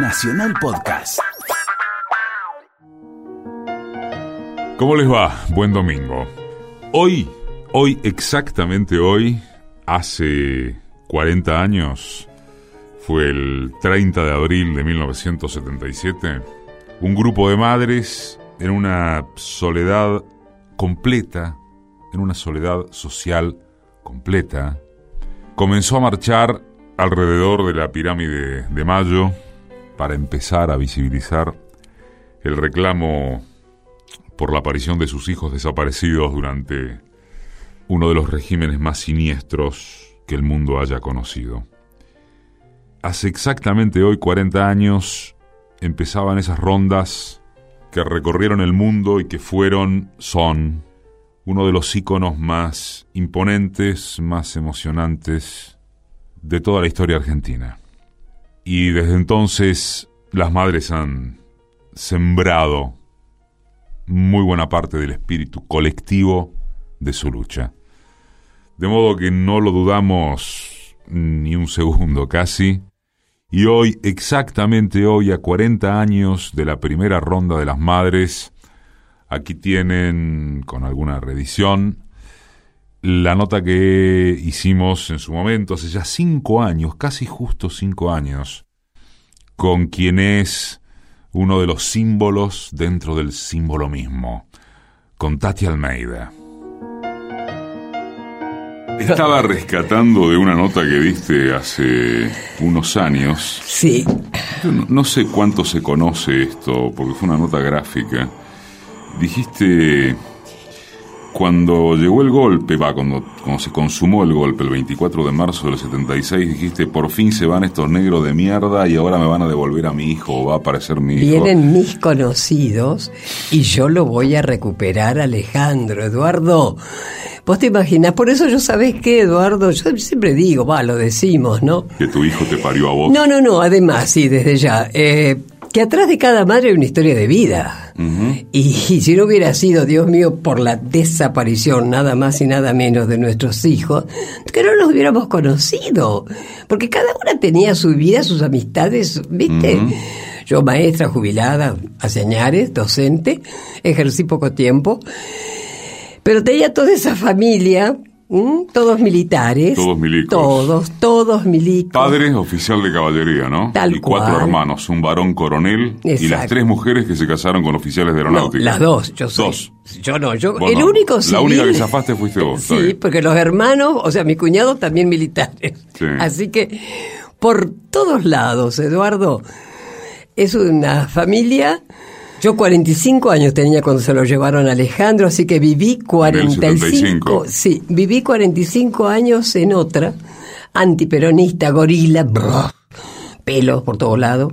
Nacional Podcast. ¿Cómo les va? Buen domingo. Hoy, hoy, exactamente hoy, hace 40 años, fue el 30 de abril de 1977, un grupo de madres en una soledad completa, en una soledad social completa, comenzó a marchar alrededor de la pirámide de Mayo para empezar a visibilizar el reclamo por la aparición de sus hijos desaparecidos durante uno de los regímenes más siniestros que el mundo haya conocido. Hace exactamente hoy 40 años empezaban esas rondas que recorrieron el mundo y que fueron, son, uno de los íconos más imponentes, más emocionantes de toda la historia argentina. Y desde entonces las madres han sembrado muy buena parte del espíritu colectivo de su lucha. De modo que no lo dudamos ni un segundo casi. Y hoy, exactamente hoy, a 40 años de la primera ronda de las madres, aquí tienen, con alguna reedición, la nota que hicimos en su momento, hace ya cinco años, casi justo cinco años, con quien es uno de los símbolos dentro del símbolo mismo, con Tati Almeida. Estaba rescatando de una nota que diste hace unos años. Sí. no, no sé cuánto se conoce esto, porque fue una nota gráfica. Dijiste cuando llegó el golpe, va, cuando, cuando se consumó el golpe, el 24 de marzo del 76, dijiste, por fin se van estos negros de mierda y ahora me van a devolver a mi hijo, o va a aparecer mi hijo. Vienen mis conocidos y yo lo voy a recuperar, Alejandro, Eduardo. Vos te imaginas, por eso yo sabés que, Eduardo, yo siempre digo, va, lo decimos, ¿no? Que tu hijo te parió a vos. No, no, no, además, sí, desde ya. Eh, que atrás de cada madre hay una historia de vida. y, si no hubiera sido, Dios mío, por la desaparición nada más y nada menos de nuestros hijos, que no los hubiéramos conocido. Porque cada una tenía su vida, sus amistades, ¿viste? Yo maestra jubilada hace años, docente, ejercí poco tiempo, pero tenía toda esa familia ¿Mm? Todos militares. Todos milicos. Todos, todos milicos. Padre oficial de caballería, ¿no? Tal y cuatro cual. hermanos, un varón coronel y las tres mujeres que se casaron con oficiales de No, aeronáutica. las dos, yo soy. Dos. Yo no, yo. Vos el no. único La civil. única que zafaste fuiste vos, Sí, porque los hermanos, o sea, mi cuñado también militares. Sí. Así que, por todos lados, Eduardo, es una familia. Yo 45 años tenía cuando se lo llevaron a Alejandro, así que viví 45. 75. Sí, viví 45 años en otra, antiperonista, gorila, brr, pelos por todos lados,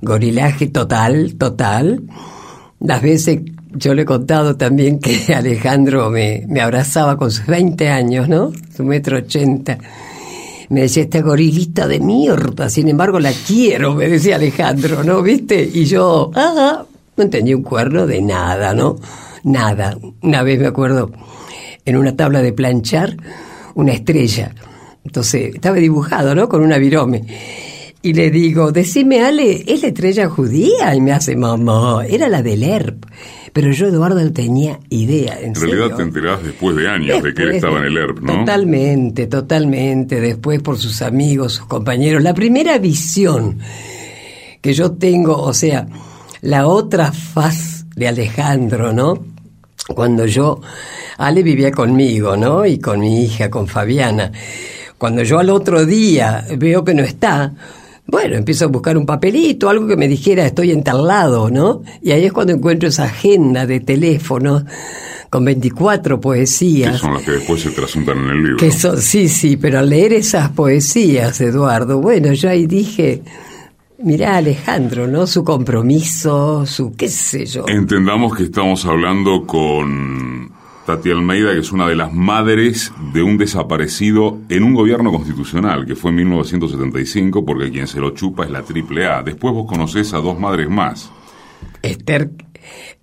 gorilaje total, total. Las veces yo le he contado también que Alejandro me, me abrazaba con sus 20 años, ¿no? Su metro ochenta. Me decía, esta gorilita de mierda, sin embargo la quiero, me decía Alejandro, ¿no? ¿Viste? Y yo, ah, no entendí un cuerno de nada, ¿no? Nada. Una vez me acuerdo, en una tabla de planchar, una estrella. Entonces, estaba dibujado, ¿no? Con una virome. Y le digo, decime, Ale, ¿es la estrella judía? Y me hace, mamá, era la del ERP. Pero yo, Eduardo, no tenía idea. En, En realidad serio. te enterás después de años de que él estaba en el ERP, ¿no? Totalmente, totalmente. Después por sus amigos, sus compañeros. La primera visión que yo tengo, o sea, la otra faz de Alejandro, ¿no? Cuando yo, Ale vivía conmigo, ¿no? Y con mi hija, con Fabiana. Cuando yo al otro día veo que no está, bueno, empiezo a buscar un papelito, algo que me dijera estoy en tal lado, ¿no? Y ahí es cuando encuentro esa agenda de teléfono con 24 Que poesías. son las que después se trasuntan en el libro. Que son, sí, sí, pero al leer esas poesías, Eduardo, bueno, yo ahí dije, mirá Alejandro, ¿no? Su compromiso, su qué sé yo. Entendamos que estamos hablando con Tati Almeida, que es una de las madres de un desaparecido en un gobierno constitucional, que fue en 1975, porque quien se lo chupa es la AAA. Después vos conocés a dos madres más. Esther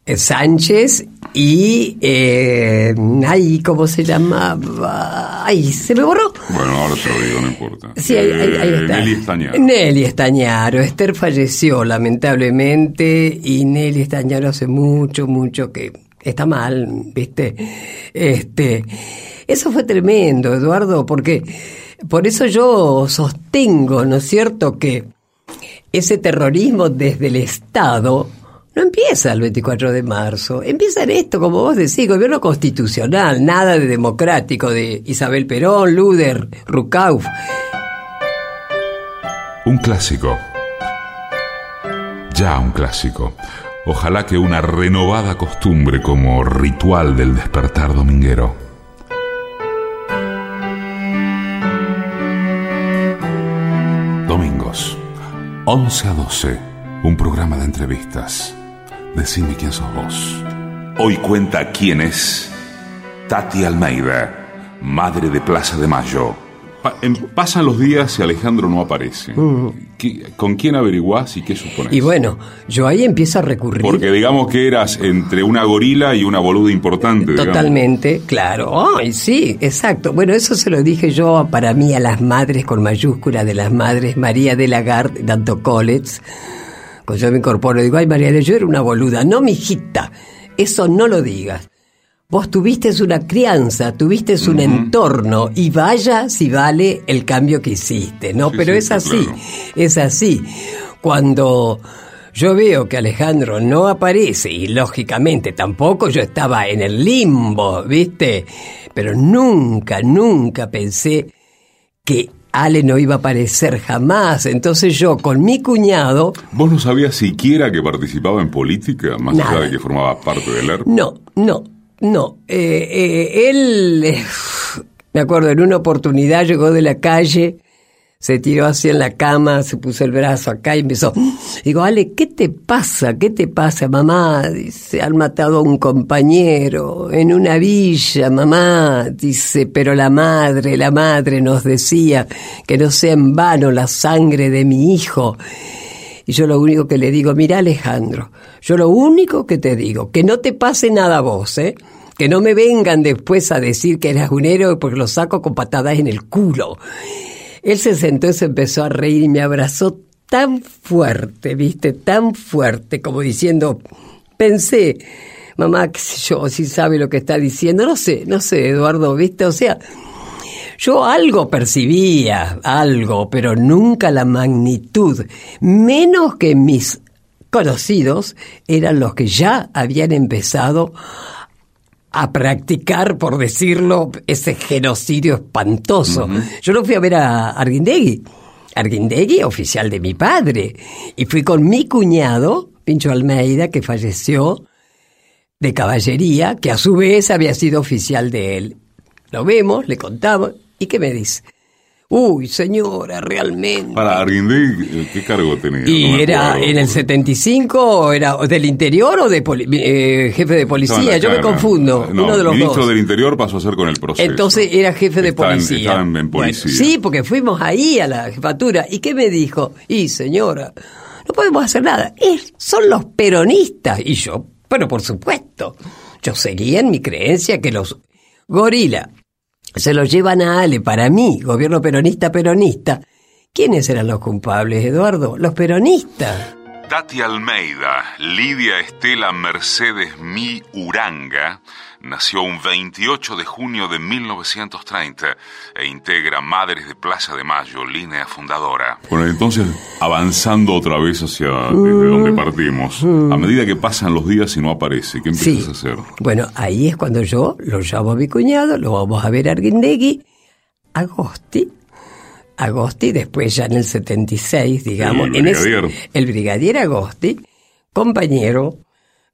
eh, Sánchez y eh, ay, ¿cómo se llamaba? Ay, se me borró. Bueno, ahora te lo digo, no importa. Sí, ahí, ahí- ahí Eh, está. Nelly Estañaro. Nelly Estañaro. Esther falleció lamentablemente y Nelly Estañaro hace mucho, mucho que está mal, ¿viste? Este, eso fue tremendo, Eduardo, porque por eso yo sostengo, ¿no es cierto?, que ese terrorismo desde el Estado no empieza el 24 de marzo, empieza en esto, como vos decís, gobierno constitucional, nada de democrático, de Isabel Perón, Luder, Rucauf. Un clásico. Ya un clásico. Ojalá que una renovada costumbre como ritual del despertar dominguero. Domingos, 11 a 12, un programa de entrevistas. Decime quién sos vos. Hoy cuenta quién es Tati Almeida, madre de Plaza de Mayo. Pa- en- pasan los días y Alejandro no aparece. ¿Qué- ¿Con quién averiguás y qué supones? Y bueno, yo ahí empiezo a recurrir. Porque digamos que eras entre una gorila y una boluda importante. digamos. Totalmente, claro. Ay, sí, exacto. Bueno, eso se lo dije yo para mí a las madres con mayúscula de las madres María de Lagarde, Danto College. Cuando yo me incorporo, digo, ay, María, yo era una boluda. No, mijita, eso no lo digas. Vos tuviste una crianza, tuviste un entorno y vaya si vale el cambio que hiciste, ¿no? Sí, Pero sí, es así, claro. es así. Cuando yo veo que Alejandro no aparece y lógicamente tampoco yo estaba en el limbo, ¿viste? Pero nunca, nunca pensé que Ale no iba a aparecer jamás. Entonces yo con mi cuñado, ¿Vos no sabías siquiera que participaba en política, más Nada. allá de que formaba parte del ERP? no, no, no. Eh, eh, él, eh, me acuerdo, en una oportunidad llegó de la calle, se tiró así en la cama, se puso el brazo acá y empezó. Digo, Ale, ¿qué te pasa? ¿Qué te pasa, mamá? Dice, han matado a un compañero en una villa, mamá. Dice, pero la madre, la madre nos decía que no sea en vano la sangre de mi hijo. Y yo lo único que le digo, mira Alejandro, yo lo único que te digo, que no te pase nada a vos, ¿eh? Que no me vengan después a decir que eras un héroe porque lo saco con patadas en el culo. Él se sentó y se empezó a reír y me abrazó tan fuerte, viste, tan fuerte, como diciendo, pensé, mamá, qué yo, si sabe lo que está diciendo, no sé, no sé, Eduardo, viste, o sea, yo algo percibía, algo, pero nunca la magnitud, menos que mis conocidos eran los que ya habían empezado a practicar, por decirlo, ese genocidio espantoso. Yo lo fui a ver a Arguindegui. Arguindegui, oficial de mi padre. Y fui con mi cuñado, Pincho Almeida, que falleció de caballería, que a su vez había sido oficial de él. Lo vemos, le contamos, ¿y qué me dice? Uy, señora, realmente. Para Arguindegui, eh, ¿qué cargo tenía? ¿Y era acuerdo. en el 75, era del interior o de poli- eh, jefe de policía? Yo me confundo, No, uno de los ministro dos. del Interior pasó a ser con el proceso. Entonces era jefe de en- policía. en- en Bueno, policía. sí, porque fuimos ahí a la jefatura. ¿Y qué me dijo? Y señora, no podemos hacer nada. Es- son los peronistas. Y yo, pero por supuesto, yo seguía en mi creencia que los gorila se los llevan a Ale para mí, gobierno peronista, peronista. ¿Quiénes eran los culpables, Eduardo? Los peronistas. Tati Almeida, Lidia Estela Mercedes Mi Uranga, nació un 28 de junio de 1930 e integra Madres de Plaza de Mayo, línea fundadora. Bueno, entonces, avanzando otra vez hacia desde donde partimos, a medida que pasan los días y no aparece, ¿qué empiezas a hacer? Bueno, ahí es cuando yo lo llamo a mi cuñado, lo vamos a ver a Arguindegui, Agosti, Agosti, después ya en el 76, digamos, El en ese- brigadier. el brigadier Agosti, compañero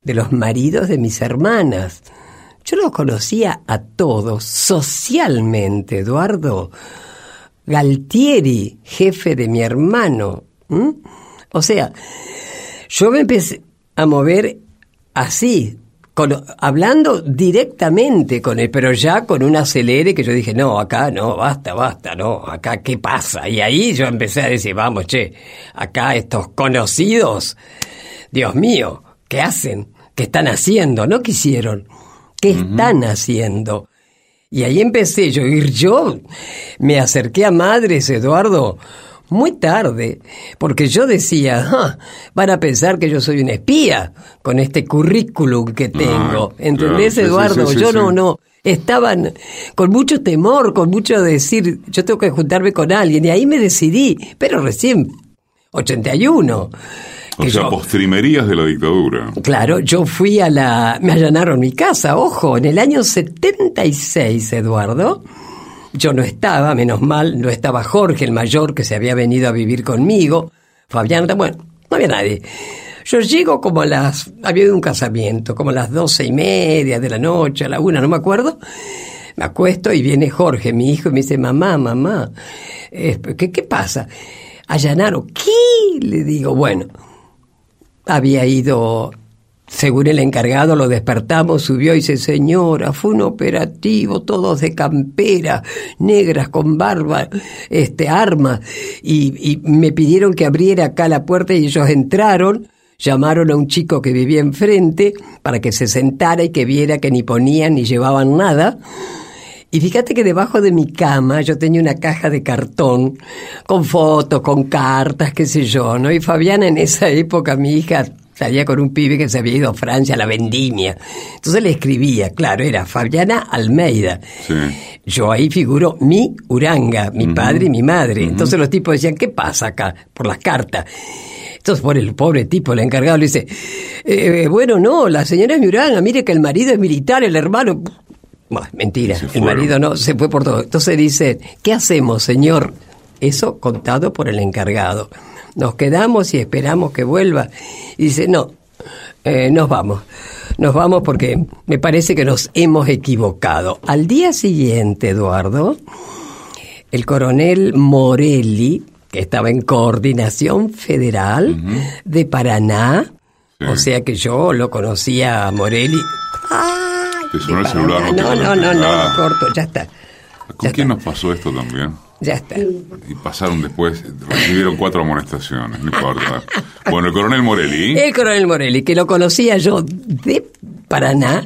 de los maridos de mis hermanas. Yo los conocía a todos socialmente, Eduardo. Galtieri, jefe de mi hermano. O sea, yo me empecé a mover así, hablando directamente con él, pero ya con un acelere que yo dije, no, acá no, basta, basta, no, acá qué pasa. Y ahí yo empecé a decir, vamos, che, acá estos conocidos, Dios mío, ¿qué hacen? ¿qué están haciendo? No quisieron. ¿Qué están haciendo? Y ahí empecé yo, ir yo me acerqué a madres, Eduardo, muy tarde, porque yo decía, "Ah, van a pensar que yo soy un espía con este currículum que tengo. Ah, ¿Entendés, claro, Eduardo? sí, sí, yo no, no. Estaban con mucho temor, con mucho decir, yo tengo que juntarme con alguien, y ahí me decidí, pero recién, 81. O sea, yo- postrimerías de la dictadura. Claro, yo fui a la... Me allanaron mi casa, ojo, en el año 76, Eduardo. Yo no estaba, menos mal, no estaba Jorge, el mayor, que se había venido a vivir conmigo. Fabián, bueno, no había nadie. Yo llego como a las... Había un casamiento, como a las doce y media de la noche, a la una, no me acuerdo. Me acuesto y viene Jorge, mi hijo, y me dice, mamá, mamá, ¿qué, qué pasa? Allanaron, ¿qué? Le digo, bueno, había ido, según el encargado, lo despertamos, subió y dice, señora, fue un operativo, todos de campera, negras con barba, este, armas, y, y me pidieron que abriera acá la puerta y ellos entraron, llamaron a un chico que vivía enfrente para que se sentara y que viera que ni ponían ni llevaban nada, y fíjate que debajo de mi cama yo tenía una caja de cartón con fotos, con cartas, qué sé yo, ¿no? Y Fabiana en esa época, mi hija, salía con un pibe que se había ido a Francia a la vendimia. Entonces le escribía, claro, era Fabiana Almeida. Sí. Yo ahí figuro mi Uranga, mi padre y mi madre. Entonces los tipos decían, ¿qué pasa acá? Por las cartas. Entonces, por el pobre tipo, el encargado le dice, "Eh, bueno, no, la señora es mi Uranga, mire que el marido es militar, el hermano... Bueno, mentira, el marido no, se fue por todo. Entonces dice, ¿qué hacemos, señor? Eso contado por el encargado. Nos quedamos y esperamos que vuelva. Y dice, no, eh, nos vamos. Nos vamos porque me parece que nos hemos equivocado. Al día siguiente, Eduardo, el coronel Morelli, que estaba en coordinación federal de Paraná, Sí. o sea que yo lo conocía a Morelli. ¡Ay! Te sonó de el celular, no No, no, no, no, corto, ya está. ¿Con quién nos pasó esto también? Ya está. Y pasaron después, recibieron cuatro amonestaciones, no importa. Bueno, el coronel Morelli. El coronel Morelli, que lo conocía yo de Paraná.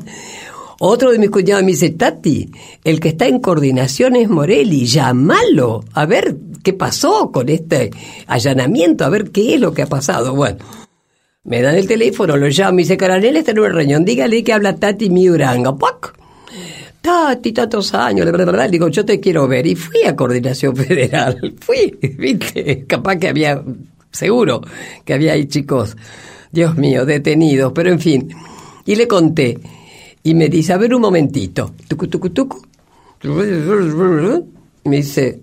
Otro de mis cuñados me dice, Tati, el que está en coordinación es Morelli, llámalo, a ver qué pasó con este allanamiento, a ver qué es lo que ha pasado. Bueno, me dan el teléfono, lo llamo, y dice, coronel está en una reunión, dígale que habla Tati Miuranga. ¡Pac! Tati, tantos años, la verdad, digo, yo te quiero ver. Y fui a Coordinación Federal, fui, viste, capaz que había, seguro que había ahí chicos, Dios mío, detenidos, pero en fin. Y le conté, y me dice, a ver un momentito, tucu, tucu, tucu. Me dice,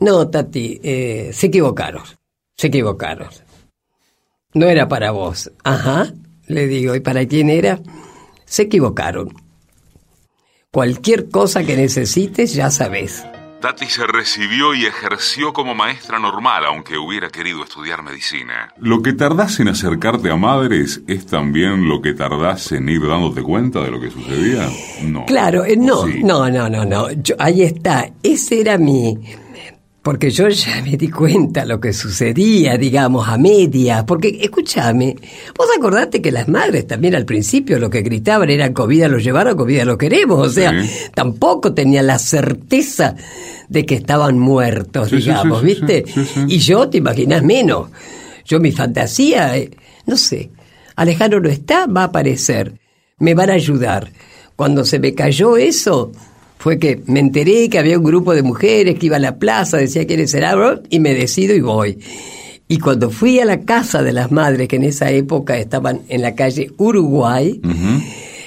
no, Tati, eh, se equivocaron, se equivocaron. No era para vos. Ajá, le digo, ¿y para quién era? Se equivocaron. Cualquier cosa que necesites, ya sabes. Tati se recibió y ejerció como maestra normal, aunque hubiera querido estudiar medicina. Lo que tardás en acercarte a madres es también lo que tardás en ir dándote cuenta de lo que sucedía. No. Claro, eh, no, Sí. no, no, no, no. Yo- ahí está. Ese era mi. Porque yo ya me di cuenta lo que sucedía, digamos, a media. Porque, escúchame, vos acordate que las madres también al principio lo que gritaban era COVID lo llevaron, COVID lo queremos. O sea, Sí. tampoco tenía la certeza de que estaban muertos, Sí, digamos, sí, ¿viste? Y yo, te imaginas menos. Yo, mi fantasía, eh, no sé, Alejandro no está, va a aparecer, me van a ayudar. Cuando se me cayó eso, fue que me enteré que había un grupo de mujeres que iba a la plaza, decía quiénes eran, y me decido y voy. Y cuando fui a la casa de las madres, que en esa época estaban en la calle Uruguay,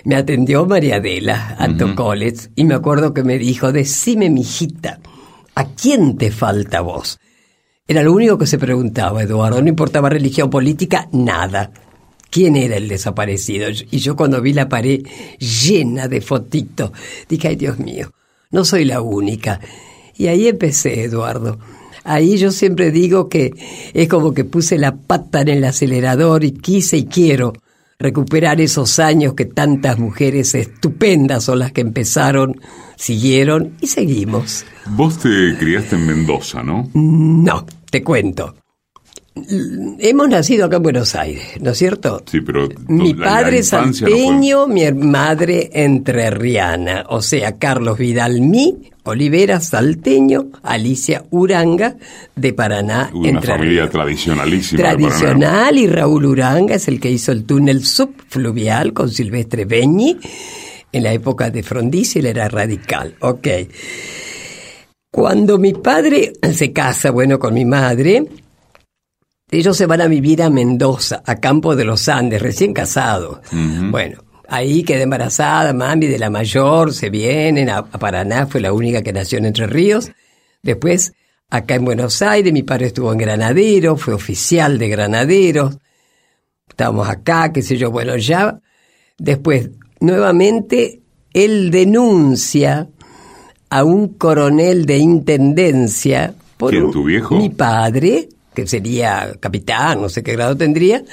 me atendió María Adela Antocoles y me acuerdo que me dijo, decime, mijita, ¿a quién te falta vos? Era lo único que se preguntaba, Eduardo, no importaba religión política, nada. ¿Quién era el desaparecido? Y yo cuando vi la pared llena de fotitos, dije, ay Dios mío, no soy la única. Y ahí empecé, Eduardo. Ahí yo siempre digo que es como que puse la pata en el acelerador y quise y quiero recuperar esos años que tantas mujeres estupendas son las que empezaron, siguieron y seguimos. Vos te criaste en Mendoza, ¿no? No, te cuento. Hemos nacido acá en Buenos Aires, ¿no es cierto? Sí, pero Mi padre infancia no fue- salteño, mi madre entrerriana, o sea, Carlos Vidal Mí, Olivera salteño, Alicia Uranga de Paraná, Una Entre familia Ríos. tradicionalísima. Tradicional y Raúl Uranga es el que hizo el túnel subfluvial con Silvestre Beñi en la época de Frondizi, él era radical. Ok. Cuando mi padre se casa, bueno, con mi madre, ellos se van a vivir a Mendoza, a Campo de los Andes, recién casados. Bueno, ahí quedé embarazada, mami de la mayor, se vienen a, a Paraná, fue la única que nació en Entre Ríos. Después, acá en Buenos Aires, mi padre estuvo en Granadero, fue oficial de Granaderos. Estábamos acá, qué sé yo, bueno, ya. Después, nuevamente, él denuncia a un coronel de intendencia por ¿Quién, un- tu viejo? mi padre, que sería capitán, no sé qué grado tendría,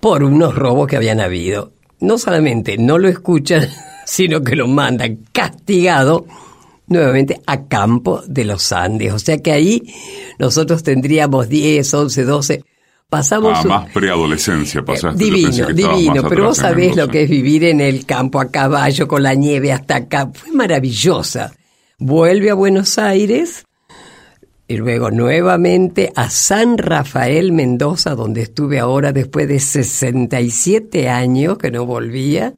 por unos robos que habían habido. No solamente no lo escuchan, sino que lo mandan castigado nuevamente a Campo de los Andes. O sea que ahí nosotros tendríamos 10, 11, 12. Pasamos Ah, más preadolescencia pasaste. Divino, divino, pero vos sabés lo que es vivir en el campo a caballo con la nieve hasta acá. Fue maravillosa. Vuelve a Buenos Aires y luego nuevamente a San Rafael Mendoza, donde estuve ahora después de 67 años que no volvía.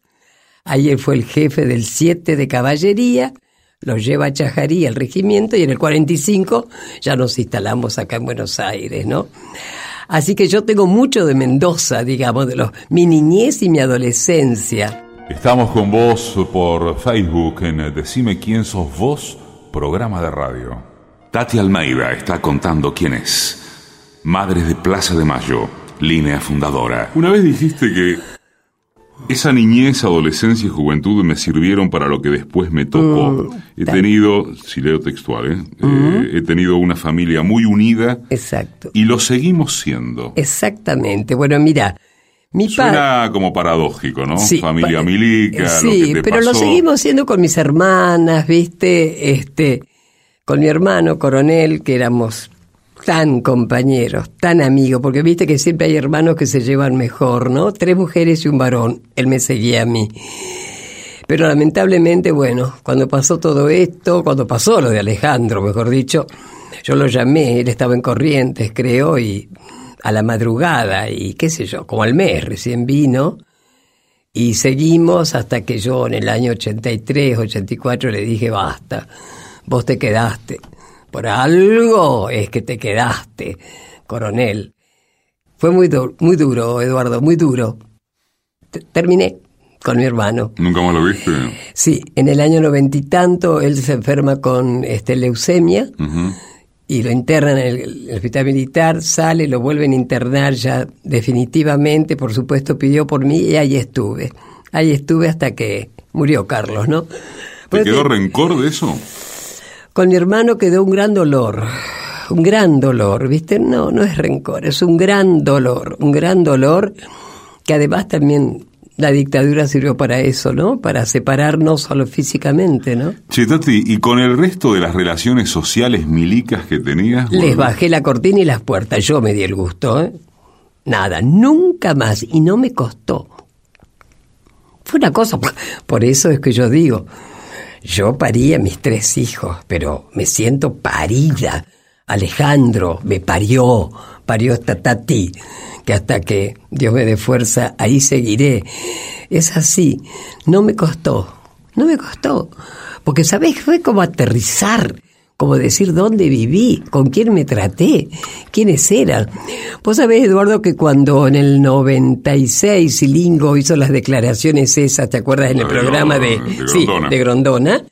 Ahí él fue el jefe del 7 de caballería, lo lleva a Chajarí, al regimiento, y en el 45 ya nos instalamos acá en Buenos Aires, ¿no? Así que yo tengo mucho de Mendoza, digamos, de los, mi niñez y mi adolescencia. Estamos con vos por Facebook en Decime quién sos vos, programa de radio. Tati Almeida está contando quién es. Madres de Plaza de Mayo, línea fundadora. Una vez dijiste que esa niñez, adolescencia y juventud me sirvieron para lo que después me tocó. he tenido, si leo textual, ¿eh? Eh, he tenido una familia muy unida Exacto. y lo seguimos siendo. Exactamente. Bueno, mira, mi padre... Suena como paradójico, ¿no? Sí, Familia pa- milica, sí, lo que te pero lo seguimos haciendo con mis hermanas, ¿viste? Este, con mi hermano coronel, que éramos tan compañeros, tan amigos, porque viste que siempre hay hermanos que se llevan mejor, ¿no? Tres mujeres y un varón. Él me seguía a mí. Pero lamentablemente, bueno, cuando pasó todo esto, cuando pasó lo de Alejandro, mejor dicho, yo lo llamé, él estaba en Corrientes, creo, y a la madrugada, y qué sé yo, como al mes recién vino, y seguimos hasta que yo en el año 83, 84 le dije, basta, vos te quedaste. Por algo es que te quedaste, coronel. Fue muy, du- muy duro, Eduardo, muy duro. T- Terminé con mi hermano. ¿Nunca más lo viste? Sí, en el año noventa y tanto él se enferma con este, leucemia y lo internan en el, el hospital militar, sale, lo vuelven a internar ya definitivamente, por supuesto pidió por mí y ahí estuve. Ahí estuve hasta que murió Carlos, ¿no? ¿Te quedó te- rencor de eso? Con mi hermano quedó un gran dolor, un gran dolor, ¿viste? No, no es rencor, es un gran dolor, un gran dolor que además también la dictadura sirvió para eso, ¿no? Para separarnos solo físicamente, ¿no? Che, Tati, ¿y con el resto de las relaciones sociales milicas que tenías? Les Bueno, bajé la cortina y las puertas, yo me di el gusto, ¿eh? Nada, nunca más, y no me costó. Fue una cosa, por eso es que yo digo, yo parí a mis tres hijos, pero me siento parida. Alejandro me parió, parió esta Tati, que hasta que Dios me dé fuerza, ahí seguiré. Es así, no me costó, no me costó, porque sabés, fue como aterrizar, como decir dónde viví, con quién me traté, quiénes eran. Vos sabés, Eduardo, que cuando en el 96 Silingo hizo las declaraciones esas, ¿te acuerdas en el programa de, Grondona, de sí, de Grondona?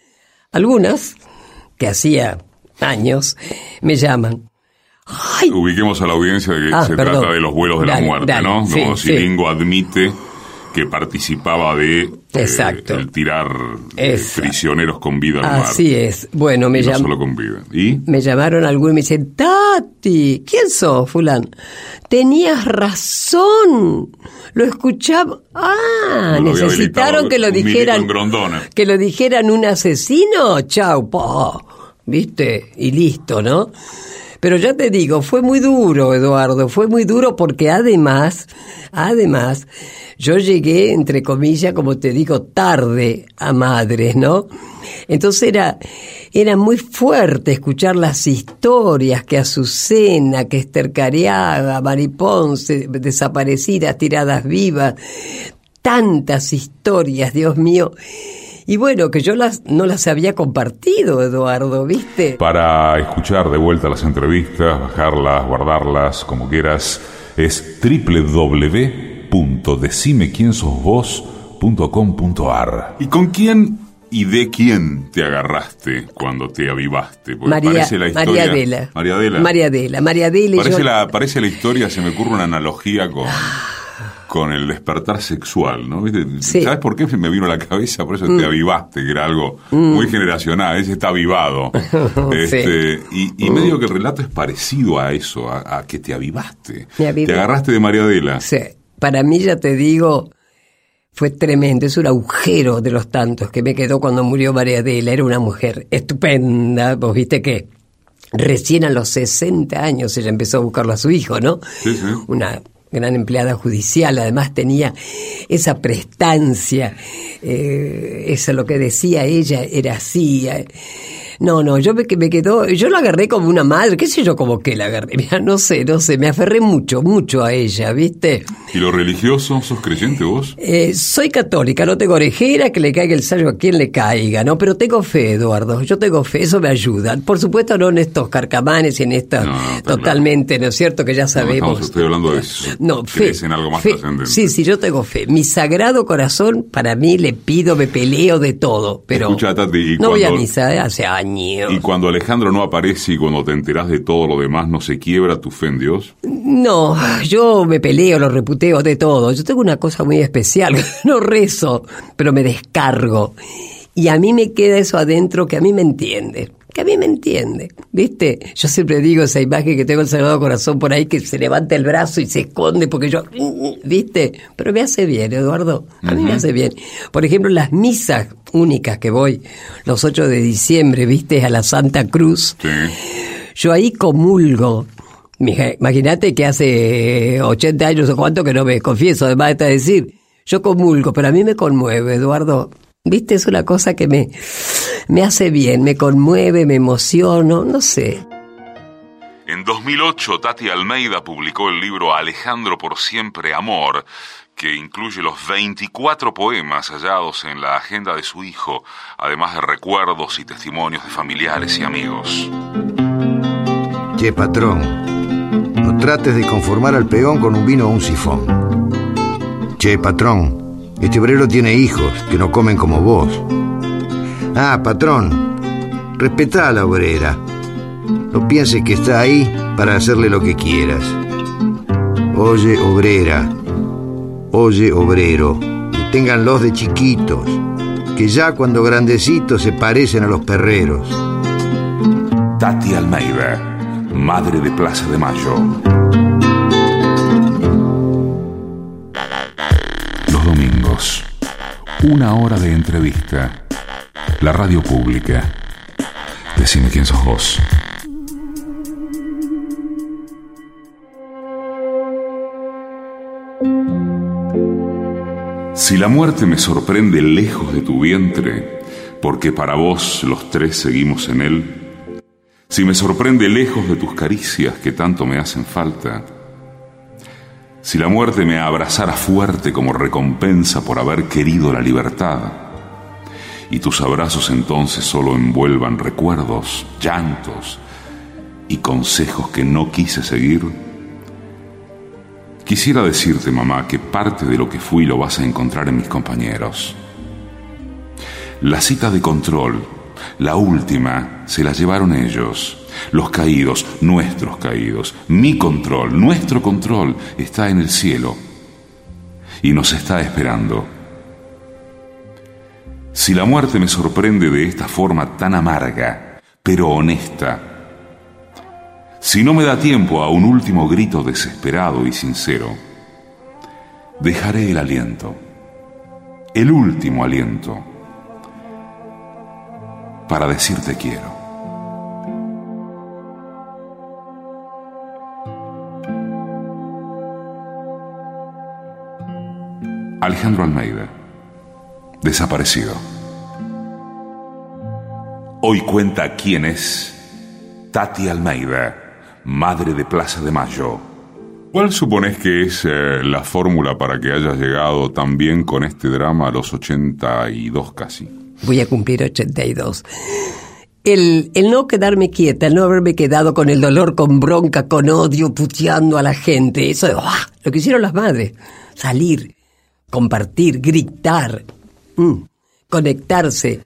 Algunas, que hacía años, me llaman. ¡Ay! Ubiquemos a la audiencia de que Ah, se perdón. trata de los vuelos de Dale, la muerte, dale, ¿no? sí, Como sí. Silingo admite que participaba de eh, Exacto. el tirar eh, prisioneros con vida al mar. Así es. Bueno, me no llaman. solo con vida. ¿Y? Me llamaron algunos y me dicen, Tati, ¿quién sos, fulán? Tenías razón. Lo escuchaba. Ah, No necesitaron que lo dijeran. Que lo dijeran un asesino. Chau, po. ¿Viste? Y listo, ¿no? Pero ya te digo, fue muy duro, Eduardo, fue muy duro porque además, además, yo llegué, entre comillas, como te digo, tarde a madres, ¿no? Entonces era, era muy fuerte escuchar las historias que Azucena, que Esther Mariponce, desaparecidas, tiradas vivas, tantas historias, Dios mío. Y bueno, que yo las, no las había compartido, Eduardo, ¿viste? Para escuchar de vuelta las entrevistas, bajarlas, guardarlas, como quieras, es www.decimequiensosvos.com.ar. ¿Y con quién y de quién te agarraste cuando te avivaste? María, parece la historia, María Adela. María Adela. María Adela. María Adela parece, la, parece la historia, se me ocurre una analogía con... Con el despertar sexual, ¿no? ¿Sabes por qué me vino a la cabeza? Por eso te mm. avivaste, que era algo mm. muy generacional, ese está avivado. este, y, medio que el relato es parecido a eso, a, que te avivaste. te agarraste de María Adela. Sí, para mí ya te digo, fue tremendo, es un agujero de los tantos que me quedó cuando murió María Adela, era una mujer estupenda, vos viste que recién a los 60 años ella empezó a buscarlo a su hijo, ¿no? Sí, sí. Una gran empleada judicial, además tenía esa prestancia, eh, eso lo que decía ella era así. Eh, no, no, yo me, me quedó, yo la agarré como una madre, qué sé yo como que la agarré, mira, no sé, no sé, me aferré mucho, mucho a ella, ¿viste? ¿Y lo religioso? ¿Sos creyente vos? Eh, soy católica, no tengo orejera, que le caiga el sallo a quien le caiga, ¿no? Pero tengo fe, Eduardo, yo tengo fe, eso me ayuda. Por supuesto no en estos carcamanes y en esta totalmente, ¿no es cierto? Que ya sabemos. No, estoy hablando de eso. No, fe. en algo más. Sí, sí, yo tengo fe. Mi sagrado corazón, para mí le pido, me peleo de todo, pero... Escucha, Tati, no voy a misa ¿eh? hace años y cuando Alejandro no aparece y cuando te enteras de todo lo demás, ¿no se quiebra tu fe en Dios? No, yo me peleo, lo reputeo de todo. Yo tengo una cosa muy especial, no rezo, pero me descargo. Y a mí me queda eso adentro que a mí me entiende que a mí me entiende, ¿viste? Yo siempre digo esa imagen que tengo el Sagrado Corazón por ahí que se levanta el brazo y se esconde porque yo, ¿viste? Pero me hace bien, Eduardo, a mí me hace bien. Por ejemplo, las misas únicas que voy los 8 de diciembre, ¿viste? A la Santa Cruz. Yo ahí comulgo. Imagínate que hace 80 años o cuánto que no me confieso, además de decir, yo comulgo, pero a mí me conmueve, Eduardo. ¿Viste? Es una cosa que me, me hace bien, me conmueve, me emociono, no sé. En 2008, Tati Almeida publicó el libro Alejandro por siempre amor, que incluye los 24 poemas hallados en la agenda de su hijo, además de recuerdos y testimonios de familiares y amigos. Che, patrón, no trates de conformar al peón con un vino o un sifón. Che, patrón, este obrero tiene hijos que no comen como vos. Ah, patrón, respetá a la obrera. No pienses que está ahí para hacerle lo que quieras. Oye, obrera. Oye, obrero. Deténganlos de chiquitos, que ya cuando grandecitos se parecen a los perreros. Tati Almeida, madre de Plaza de Mayo. Una hora de entrevista la radio pública. Decime quién sos vos. Si la muerte me sorprende lejos de tu vientre, porque para vos los tres seguimos en él, si me sorprende lejos de tus caricias que tanto me hacen falta, si la muerte me abrazara fuerte como recompensa por haber querido la libertad, y tus abrazos entonces solo envuelvan recuerdos, llantos y consejos que no quise seguir? Quisiera decirte, mamá, que parte de lo que fui lo vas a encontrar en mis compañeros. La cita de control, la última, se la llevaron ellos. Los caídos, nuestros caídos, mi control, nuestro control está en el cielo y nos está esperando. Si la muerte me sorprende de esta forma tan amarga, pero honesta, si no me da tiempo a un último grito desesperado y sincero, dejaré el aliento, el último aliento, para decirte quiero. Alejandro Almeida, desaparecido. Hoy cuenta quién es Tati Almeida, madre de Plaza de Mayo. ¿Cuál supones que es eh, la fórmula para que hayas llegado tan bien con este drama a los 82 casi? Voy a cumplir 82. El, el, no quedarme quieta, el no haberme quedado con el dolor, con bronca, con odio, puteando a la gente, eso, ¡ah! lo que hicieron las madres, salir, compartir, gritar, mm, conectarse,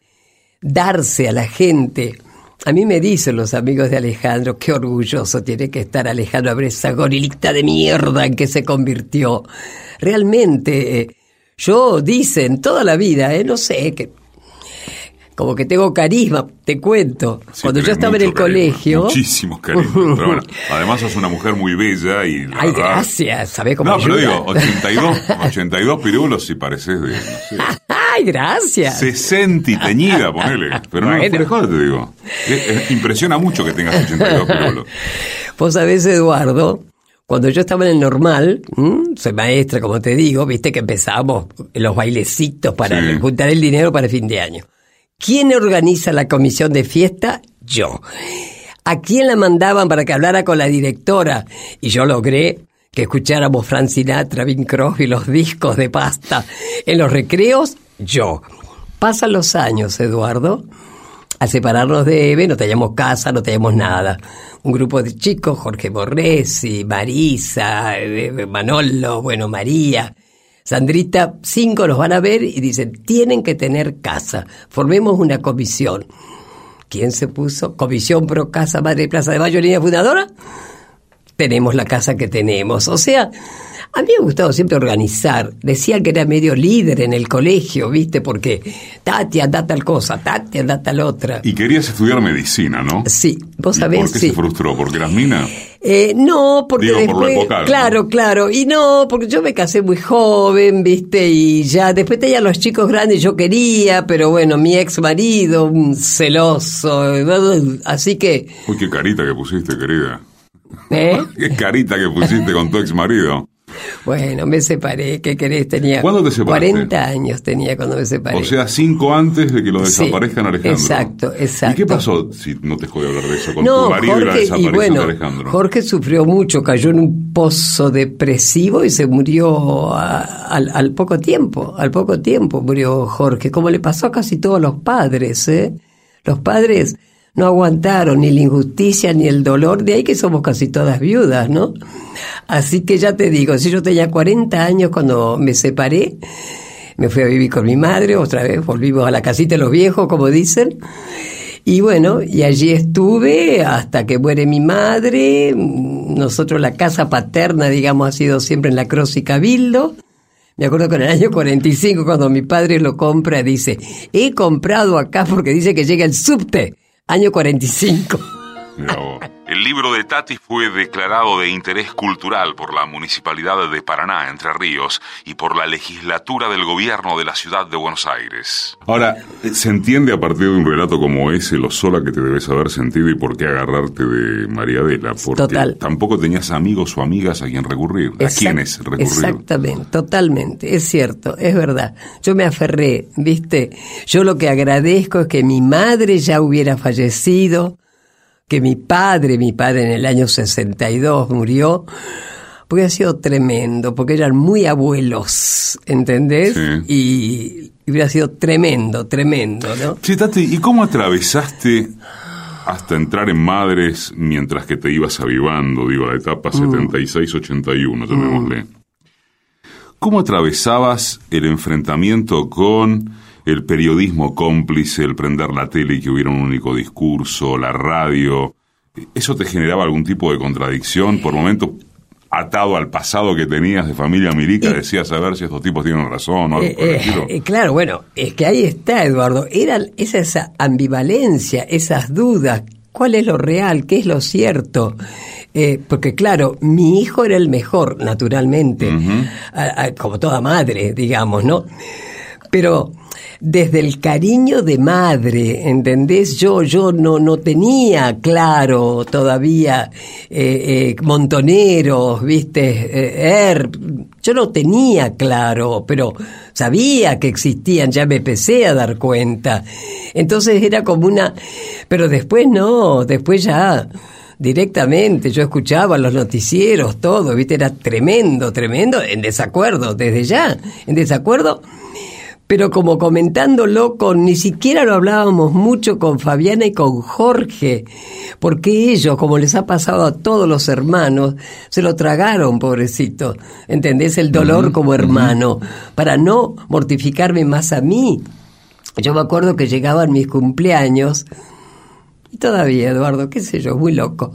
darse a la gente. A mí me dicen los amigos de Alejandro, qué orgulloso tiene que estar Alejandro a ver esa gorilita de mierda en que se convirtió. Realmente, eh, yo dicen toda la vida, eh, no sé, que como que tengo carisma, te cuento. Cuando yo estaba en el colegio. Muchísimos carisma. además sos una mujer muy bella y. Ay, gracias, ¿sabés cómo No, pero digo, 82, 82 pirulos y pareces de. No sé, Ay, gracias. 60 y teñida, ponele. Pero no, bueno. mejor te digo. impresiona mucho que tengas 82 pirulos. Vos sabés, Eduardo, cuando yo estaba en el normal, soy maestra, como te digo, viste que empezábamos los bailecitos para sí. juntar el dinero para el fin de año. ¿Quién organiza la comisión de fiesta? Yo. ¿A quién la mandaban para que hablara con la directora? Y yo logré que escucháramos Frank Sinatra, Bing Crosby, los discos de pasta. En los recreos, yo. Pasan los años, Eduardo. Al separarnos de Eve, no teníamos casa, no teníamos nada. Un grupo de chicos, Jorge Borresi, Marisa, Manolo, bueno, María. Sandrita, cinco nos van a ver y dicen, tienen que tener casa, formemos una comisión. ¿Quién se puso? Comisión Pro Casa Madre Plaza de Mayo, línea fundadora. Tenemos la casa que tenemos. O sea, a mí me ha gustado siempre organizar. Decía que era medio líder en el colegio, ¿viste? Porque Tati anda tal cosa, Tati anda tal otra. Y querías estudiar medicina, ¿no? Sí, vos sabés. ¿Por qué sí. se frustró? ¿Porque eras mina? Eh, no, porque Digo, después, por lo claro, ¿no? claro, y no, porque yo me casé muy joven, viste, y ya después tenía los chicos grandes, yo quería, pero bueno, mi ex marido, un celoso, así que, Uy, qué carita que pusiste, querida. ¿eh? Qué carita que pusiste con tu ex marido. Bueno, me separé, ¿qué querés? Tenía ¿Cuándo te separaste? 40 años tenía cuando me separé. O sea, cinco antes de que lo Sí, desaparezcan Alejandro. exacto, exacto. ¿Y qué pasó, si no te jode hablar de eso, con no, tu marido y la Jorge, desaparición y bueno, de Alejandro? Jorge sufrió mucho, cayó en un pozo depresivo y se murió a- al, al poco tiempo, al poco tiempo murió Jorge, como le pasó a casi todos los padres, ¿eh? Los padres no aguantaron ni la injusticia ni el dolor, de ahí que somos casi todas viudas, ¿no? Así que ya te digo, si yo tenía 40 años cuando me separé, me fui a vivir con mi madre, otra vez volvimos a la casita de los viejos, como dicen, y bueno, y allí estuve hasta que muere mi madre. Nosotros la casa paterna, digamos, ha sido siempre en la Cruz y Cabildo. Me acuerdo que en el año 45, cuando mi padre lo compra, dice, he comprado acá porque dice que llega el subte. Año 45. El libro de Tati fue declarado de interés cultural por la Municipalidad de Paraná, Entre Ríos, y por la legislatura del gobierno de la ciudad de Buenos Aires. Ahora, ¿se entiende a partir de un relato como ese lo sola que te debes haber sentido y por qué agarrarte de María Adela? Porque Total. tampoco tenías amigos o amigas a quien recurrir. ¿A Exact- quiénes recurrir? Exactamente, totalmente, es cierto, es verdad. Yo me aferré, ¿viste? Yo lo que agradezco es que mi madre ya hubiera fallecido, que mi padre, mi padre en el año 62 murió, porque ha sido tremendo, porque eran muy abuelos, ¿entendés? Y, y hubiera sido tremendo, tremendo, ¿no? Che, Tati, ¿y cómo atravesaste hasta entrar en Madres mientras que te ibas avivando, digo, la etapa Mm. 76-81, llamémosle? ¿Cómo atravesabas el enfrentamiento con el periodismo cómplice, el prender la tele y que hubiera un único discurso, la radio? ¿Eso te generaba algún tipo de contradicción? Por momentos, atado al pasado que tenías de familia milica, decías a ver si estos tipos tienen razón o algo Eh, por el eh, estilo. eh, claro, bueno, es que ahí está, Eduardo. Era esa, esa ambivalencia, esas dudas. ¿Cuál es lo real? ¿Qué es lo cierto? Eh, porque claro, mi hijo era el mejor, naturalmente, a- a- como toda madre, digamos, ¿no? Pero desde el cariño de madre, ¿entendés? Yo, yo no, no tenía claro todavía eh, eh, montoneros, viste, eh, er, Yo no tenía claro, pero sabía que existían, ya me empecé a dar cuenta. Entonces era como una... Pero después no, después ya directamente, yo escuchaba los noticieros, todo, viste, era tremendo, tremendo, en desacuerdo, desde ya, en desacuerdo pero como comentándolo con, ni siquiera lo hablábamos mucho con Fabiana y con Jorge, porque ellos, como les ha pasado a todos los hermanos, se lo tragaron, pobrecito, ¿entendés? El dolor como hermano, para no mortificarme más a mí. Yo me acuerdo que llegaban mis cumpleaños, y todavía, Eduardo, qué sé yo, muy loco.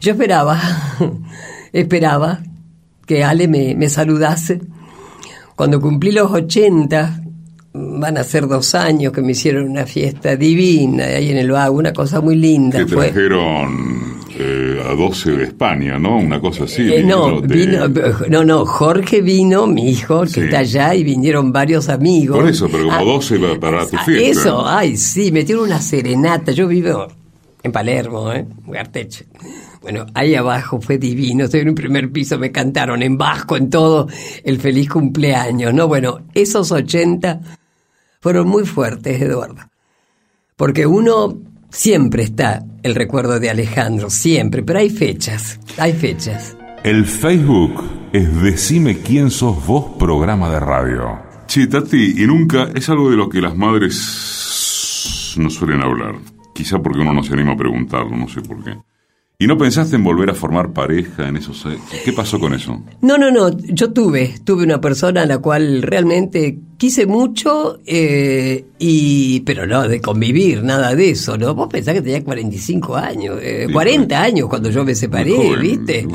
Yo esperaba, esperaba que Ale me, me saludase cuando cumplí los 80, van a ser dos años que me hicieron una fiesta divina ahí en el Vago, una cosa muy linda. Que trajeron eh, a 12 de España, ¿no? Una cosa así. Eh, no, no, no, Jorge vino, mi hijo, que está allá, y vinieron varios amigos. Por eso, pero como 12 ah, para tu fiesta. Eso, ay, sí, metieron una serenata. Yo vivo en Palermo, ¿eh? Garteche. Bueno, ahí abajo fue divino, estoy en un primer piso, me cantaron en vasco, en todo, el feliz cumpleaños, ¿no? Bueno, esos 80 fueron muy fuertes, Eduardo. Porque uno siempre está el recuerdo de Alejandro, siempre, pero hay fechas, hay fechas. El Facebook es Decime quién sos vos, programa de radio. Sí, Tati, y nunca es algo de lo que las madres no suelen hablar. Quizá porque uno no se anima a preguntarlo, no sé por qué. ¿Y no pensaste en volver a formar pareja en esos... ¿Qué pasó con eso? No, no, no. Yo tuve, tuve una persona a la cual realmente quise mucho, eh, y pero no de convivir, nada de eso, ¿no? Vos pensás que tenía 45 años, 40 eh, años cuando yo me separé, ¿viste?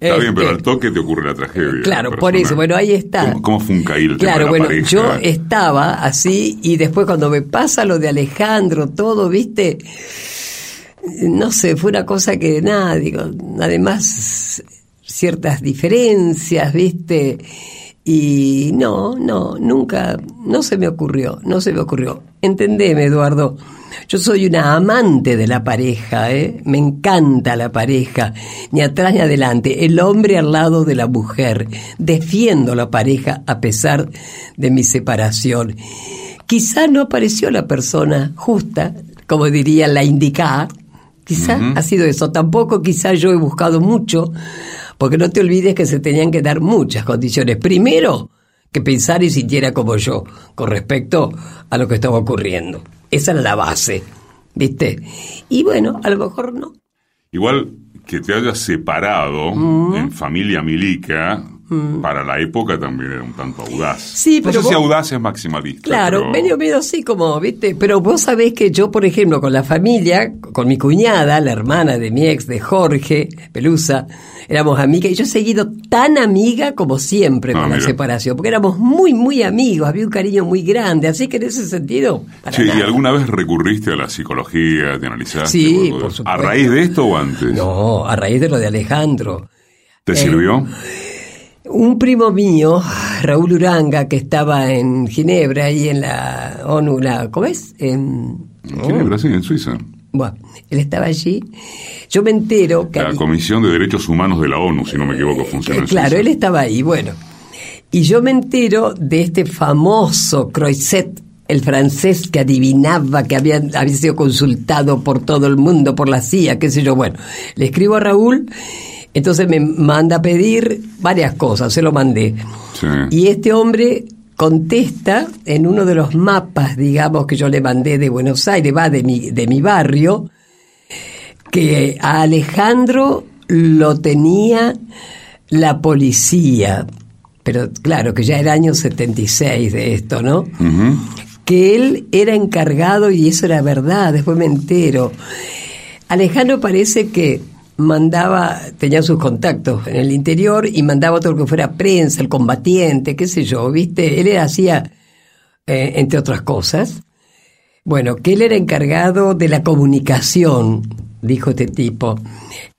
Está bien, pero este, al toque te ocurre la tragedia. Claro, por eso, bueno, ahí está. ¿Cómo, fue un caído? Claro, bueno, yo estaba así y después cuando me pasa lo de Alejandro, todo, ¿viste? No sé, fue una cosa que nada, digo, además ciertas diferencias, ¿viste? Y no, no, nunca, no se me ocurrió, no se me ocurrió. Entendeme, Eduardo, yo soy una amante de la pareja, ¿eh? Me encanta la pareja, ni atrás ni adelante, el hombre al lado de la mujer. Defiendo la pareja a pesar de mi separación. Quizá no apareció la persona justa, como diría la indicada, Quizá ha sido eso. Tampoco quizá yo he buscado mucho, porque no te olvides que se tenían que dar muchas condiciones. Primero, que pensara y sintiera como yo con respecto a lo que estaba ocurriendo. Esa era la base, ¿viste? Y bueno, a lo mejor no. Igual que te hayas separado en familia milica, Mm. Para la época también era un tanto audaz. Sí, pero. No sé si audaz es maximalista. Claro, medio, medio así como, ¿viste? Pero vos sabés que yo, por ejemplo, con la familia, con mi cuñada, la hermana de mi ex, de Jorge Pelusa, éramos amigas y yo he seguido tan amiga como siempre con ah, la separación, porque éramos muy, muy amigos, había un cariño muy grande, así que en ese sentido. sí, ¿y alguna vez recurriste a la psicología, te analizaste? Sí, por supuesto. ¿A raíz de esto o antes? No, a raíz de lo de Alejandro. ¿Te sirvió? Eh, un primo mío, Raúl Uranga, que estaba en Ginebra y en la ONU, la, ¿cómo es? En, Ginebra, sí, en Suiza. Bueno, él estaba allí. Yo me entero que... La Comisión de Derechos Humanos de la ONU, si no me equivoco, funciona. claro, él estaba ahí, bueno. Y yo me entero de este famoso Croiset, el francés que adivinaba, que había, había sido consultado por todo el mundo, por la CIA, qué sé yo. Bueno, le escribo a Raúl entonces me manda a pedir varias cosas, se lo mandé. Y este hombre contesta en uno de los mapas, digamos, que yo le mandé de Buenos Aires, va de mi, de mi barrio, que a Alejandro lo tenía la policía, pero claro, que ya era año 76 de esto, ¿no? Que él era encargado, y eso era verdad, después me entero. Alejandro parece que mandaba, tenía sus contactos en el interior y mandaba todo lo que fuera prensa, el combatiente, qué sé yo, ¿viste? Él hacía, eh, entre otras cosas, bueno, que él era encargado de la comunicación, dijo este tipo,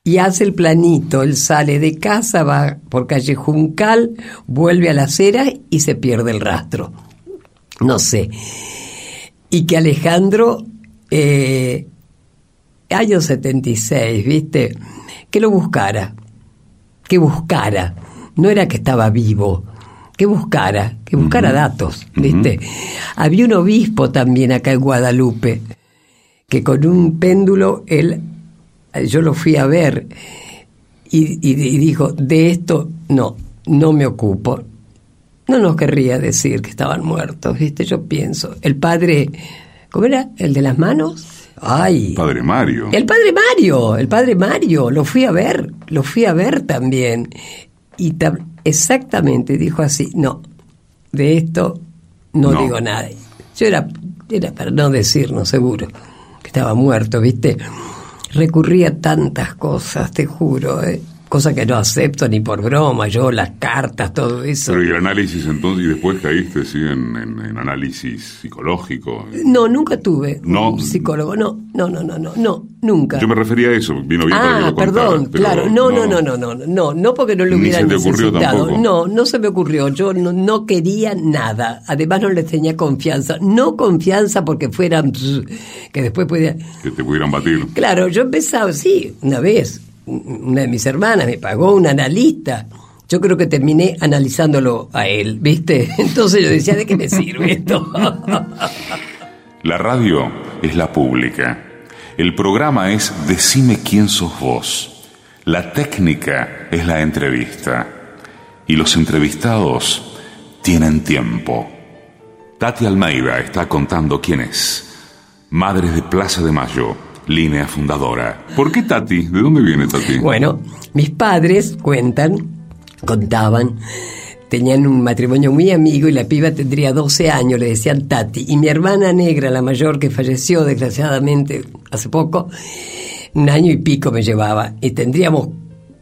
y hace el planito, él sale de casa, va por calle Juncal, vuelve a la acera y se pierde el rastro. No sé. Y que Alejandro eh, año 76, ¿viste? Que lo buscara, que buscara. no era que estaba vivo, que buscara, que buscara datos, ¿viste? Había un obispo también acá en Guadalupe, que con un péndulo, él, yo lo fui a ver y, y dijo, de esto no, no me ocupo. No nos querría decir que estaban muertos, ¿viste? Yo pienso, el padre, ¿cómo era? ¿El de las manos? Ay. Padre Mario. El padre Mario, el padre Mario, lo fui a ver, lo fui a ver también. Y exactamente dijo así, no, de esto no, digo nada. Yo era, era para no decirnos seguro, que estaba muerto, ¿viste? Recurría a tantas cosas, te juro, ¿eh? Cosa que no acepto ni por broma, yo las cartas, todo eso. Pero y el análisis entonces, y después caíste ¿sí? en, en, análisis psicológico. No, nunca tuve no, un psicólogo, no, no, no, no, no, no, nunca. Yo me refería a eso, vino bien ah, para que lo perdón, claro, no, no, no, no, no, no, no, porque no lo hubiera se te ocurrió Tampoco. No, no se me ocurrió, yo no, no quería nada, además no les tenía confianza, no confianza porque fueran, que después podían... Que te pudieran batir. Claro, yo empezaba, sí, una vez, una de mis hermanas me pagó un analista. Yo creo que terminé analizándolo a él, ¿viste? Entonces yo decía, ¿de qué me sirve esto? La radio es la pública. El programa es Decime quién sos vos. La técnica es la entrevista. Y los entrevistados tienen tiempo. Tati Almeida está contando quién es. Madres de Plaza de Mayo línea fundadora. ¿Por qué Tati? ¿De dónde viene Tati? Bueno, mis padres cuentan, contaban, tenían un matrimonio muy amigo y la piba tendría 12 años, le decían Tati. Y mi hermana negra, la mayor que falleció desgraciadamente hace poco, un año y pico me llevaba. Y tendríamos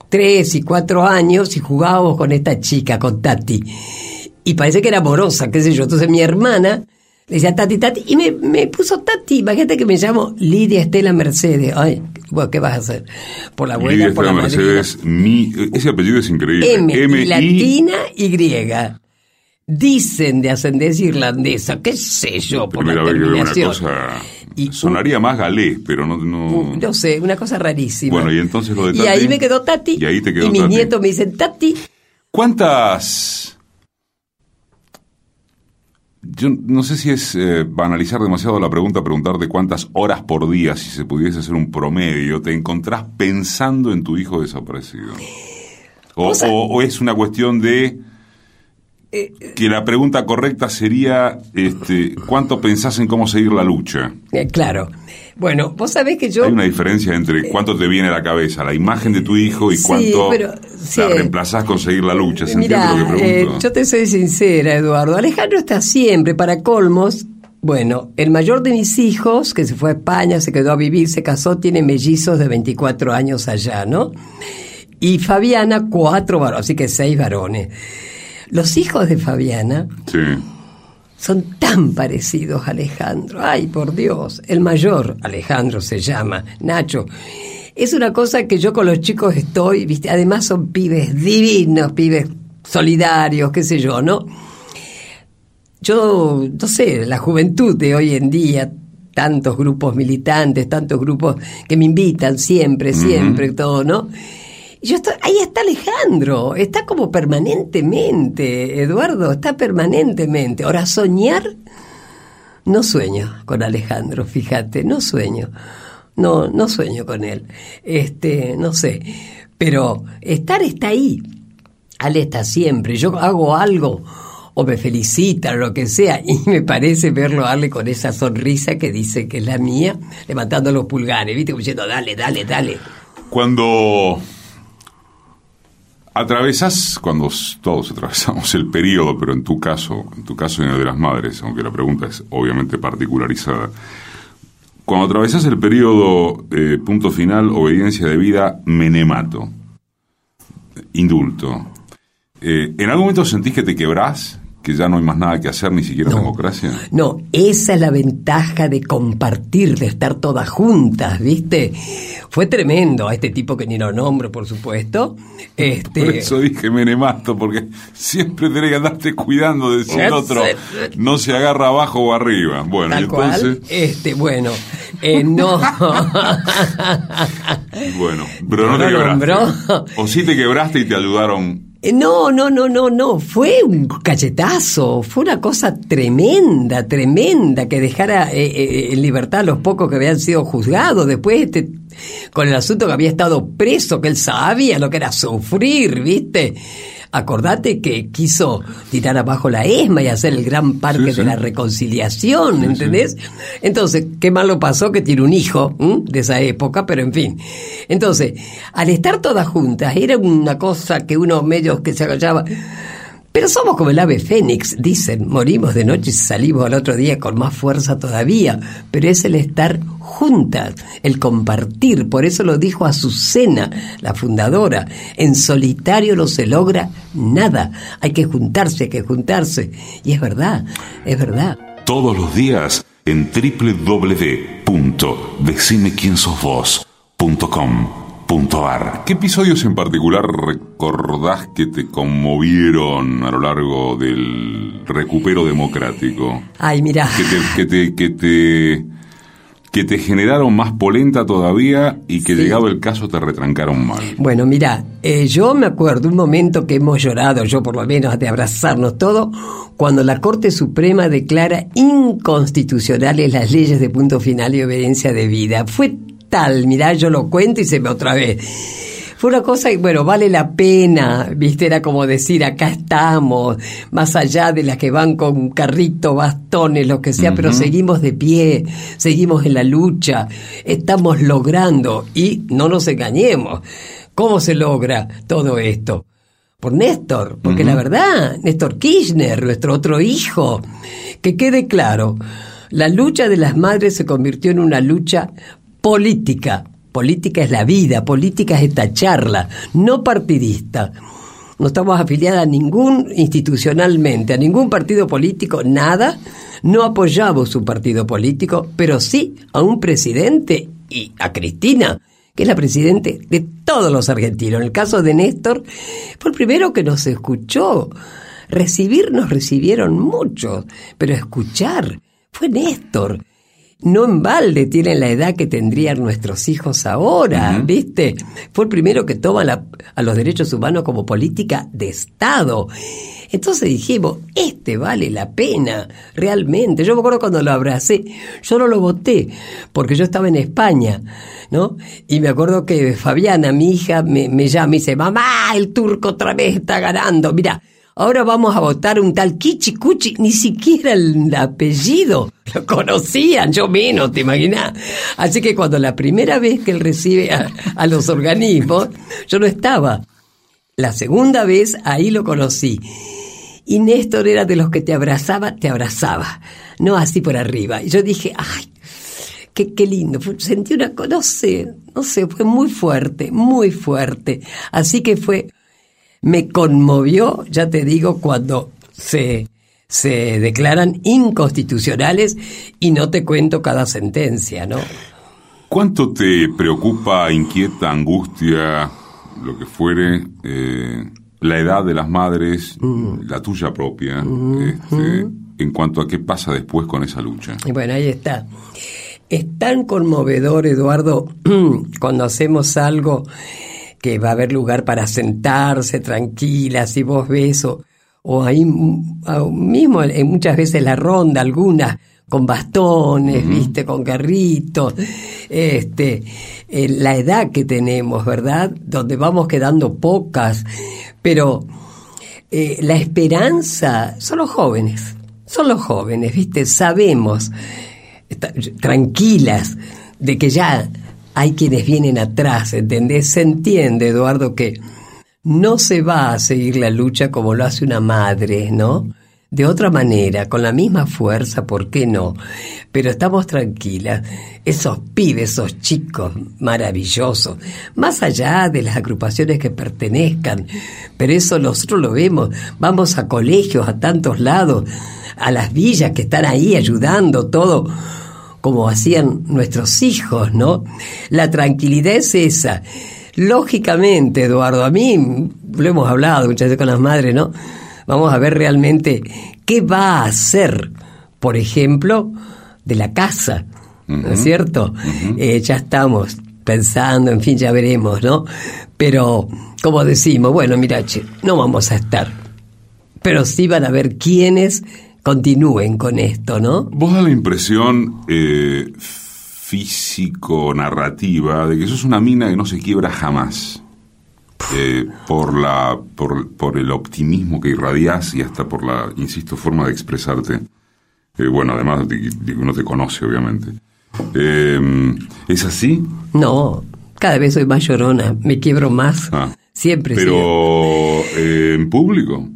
tres y cuatro años y jugábamos con esta chica, con Tati. Y parece que era amorosa, qué sé yo. Entonces mi hermana le decía Tati, Tati, y me, me puso Tati. Imagínate que me llamo Lidia Estela Mercedes. Ay, bueno, ¿qué vas a hacer? Por la abuela, Lidia por Estela la Mercedes, mi, ese apellido es increíble. M, M latina y griega. Dicen de ascendencia irlandesa, qué sé yo, por Primera la vez que veo una cosa. Y- sonaría más galés, pero no. no... No sé, una cosa rarísima. Bueno, y entonces lo de Y Tati. ahí me quedó Tati. Y ahí te quedó Y mis Tati. nietos me dicen Tati. ¿Cuántas.? Yo no sé si es eh, banalizar demasiado la pregunta, preguntarte cuántas horas por día, si se pudiese hacer un promedio, te encontrás pensando en tu hijo desaparecido. O, o- o es una cuestión de que la pregunta correcta sería este, ¿cuánto pensás en cómo seguir la lucha? Eh, claro. Bueno, vos sabés que yo... Hay una diferencia entre cuánto te viene a la cabeza la imagen de tu hijo y Sí, cuánto pero, sí. la reemplazás con seguir la lucha. ¿Se entiende lo que eh, pregunto? yo te soy sincera, Eduardo. Alejandro está siempre para colmos. Bueno, el mayor de mis hijos, que se fue a España, se quedó a vivir, se casó, tiene mellizos de 24 años allá, ¿no? Y Fabiana, cuatro varones, así que seis varones. Los hijos de Fabiana Sí. son tan parecidos a Alejandro. Ay, por Dios. El mayor, Alejandro se llama, Nacho. Es una cosa que yo con los chicos estoy, ¿viste? Además son pibes divinos, pibes solidarios, qué sé yo, ¿no? Yo, no sé, la juventud de hoy en día, tantos grupos militantes, tantos grupos que me invitan siempre, siempre, todo, ¿no? Y yo estoy, ahí está Alejandro, está como permanentemente, Eduardo, está permanentemente. Ahora, soñar, no sueño con Alejandro, fíjate, no sueño. No, no sueño con él. Este, no sé. Pero estar está ahí. Ale está siempre. Yo hago algo o me felicita lo que sea y me parece verlo a Ale con esa sonrisa que dice que es la mía, levantando los pulgares, ¿viste? Como diciendo, dale, dale, dale. Cuando atravesás, cuando todos atravesamos el periodo, pero en tu caso, en tu caso en el de las madres, aunque la pregunta es obviamente particularizada, cuando atravesás el periodo eh, punto final, obediencia de vida, menemato, indulto, eh, ¿en algún momento sentís que te quebrás? ¿Que ya no hay más nada que hacer, ni siquiera democracia? No, esa es la ventaja de compartir, de estar todas juntas, ¿viste? Fue tremendo a este tipo que ni lo nombro, por supuesto. Este, Por eso dije menemato, porque siempre tenés que andarte cuidando de si el otro no se agarra abajo o arriba. Bueno, y tal entonces, cual. Este, bueno, eh, no. bueno, pero no No te quebraste. nombró. O sí te quebraste y te ayudaron No, no, no, no, no. Fue un cachetazo. Fue una cosa tremenda, tremenda que dejara eh, eh, en libertad a los pocos que habían sido juzgados. Después, este, con el asunto que había estado preso, que él sabía lo que era sufrir, ¿viste? Acordate que quiso tirar abajo la ESMA y hacer el gran parque Sí, sí. de la reconciliación, sí. ¿entendés? Entonces, qué malo pasó que tiene un hijo ¿m? de esa época, pero en fin. Entonces, al estar todas juntas, era una cosa que uno medio que se agachaba. Pero somos como el ave fénix, dicen, morimos de noche y salimos al otro día con más fuerza todavía, pero es el estar juntas, el compartir, por eso lo dijo Azucena, la fundadora, en solitario no se logra nada, hay que juntarse, hay que juntarse, y es verdad, es verdad. Todos los días en www.decimequiensosvos.com.ar ¿Qué episodios en particular recordás que te conmovieron a lo largo del recupero democrático? Ay, mira. Que te, que te, que te, que te generaron más polenta todavía y que Sí. llegado el caso te retrancaron mal. Bueno, mira, eh, yo me acuerdo un momento que hemos llorado, yo por lo menos, de abrazarnos todo, cuando la Corte Suprema declara inconstitucionales las leyes de punto final y obediencia de vida. Fue tal, mirá, yo lo cuento y se me otra vez. Fue una cosa que, bueno, vale la pena, viste, era como decir, acá estamos, más allá de las que van con carrito, bastones, lo que sea, pero seguimos de pie, seguimos en la lucha, estamos logrando, y no nos engañemos, ¿cómo se logra todo esto? Por Néstor, porque la verdad, Néstor Kirchner, nuestro otro hijo, que quede claro, la lucha de las madres se convirtió en una lucha política. Política es la vida, política es esta charla, no partidista. No estamos afiliadas a ningún institucionalmente, a ningún partido político, nada. No apoyamos su partido político, pero sí a un presidente y a Cristina, que es la presidente de todos los argentinos. En el caso de Néstor, fue el primero que nos escuchó. Recibir nos recibieron muchos, pero escuchar fue Néstor. No en balde tienen la edad que tendrían nuestros hijos ahora, ¿viste? Fue el primero que toma la- a los derechos humanos como política de Estado. Entonces dijimos, este vale la pena, realmente. Yo me acuerdo cuando lo abracé, yo no lo voté, porque yo estaba en España, ¿no? Y me acuerdo que Fabiana, mi hija, me, me llama y dice, mamá, el turco otra vez está ganando. Mira, Ahora vamos a votar un tal Kichi Cuchi, ni siquiera el apellido lo conocían, yo menos, ¿te imaginas? Así que cuando la primera vez que él recibe a, los organismos, yo no estaba. La segunda vez ahí lo conocí. Y Néstor era de los que te abrazaba, te abrazaba, no así por arriba. Y yo dije, ay, qué, qué lindo. Sentí una cosa, no sé, no sé, fue muy fuerte, muy fuerte. Así que fue, me conmovió, ya te digo, cuando se, se declaran inconstitucionales y no te cuento cada sentencia, ¿no? ¿Cuánto te preocupa, inquieta, angustia, lo que fuere, eh, la edad de las madres, la tuya propia, este, en cuanto a qué pasa después con esa lucha? Y bueno, ahí está. Es tan conmovedor, Eduardo, cuando hacemos algo que va a haber lugar para sentarse tranquila, si vos ves, o, o ahí mismo en muchas veces la ronda, algunas con bastones, viste, con carritos, este, eh, la edad que tenemos, ¿verdad? Donde vamos quedando pocas, pero eh, la esperanza son los jóvenes, son los jóvenes, ¿viste? Sabemos, está- tranquilas, de que ya hay quienes vienen atrás, ¿entendés? Se entiende, Eduardo, que no se va a seguir la lucha como lo hace una madre, ¿no? De otra manera, con la misma fuerza, ¿por qué no? Pero estamos tranquilas. Esos pibes, esos chicos maravillosos, más allá de las agrupaciones que pertenezcan, pero eso nosotros lo vemos. Vamos a colegios, a tantos lados, a las villas que están ahí ayudando, todo como hacían nuestros hijos, ¿no? La tranquilidad es esa. Lógicamente, Eduardo, a mí, lo hemos hablado muchas veces con las madres, ¿no? Vamos a ver realmente qué va a hacer, por ejemplo, de la casa, ¿no es cierto? Eh, ya estamos pensando, en fin, ya veremos, ¿no? Pero como decimos, bueno, mira, che, no vamos a estar. Pero sí van a ver quiénes continúen con esto, ¿no? Vos da la impresión eh, físico-narrativa de que sos una mina que no se quiebra jamás. Eh, por, la, por, por, el optimismo que irradias y hasta por la, insisto, forma de expresarte. Eh, bueno, además de, que uno te conoce, obviamente. Eh, ¿Es así? No, cada vez soy más llorona, me quiebro más. Ah, Siempre. Pero en público.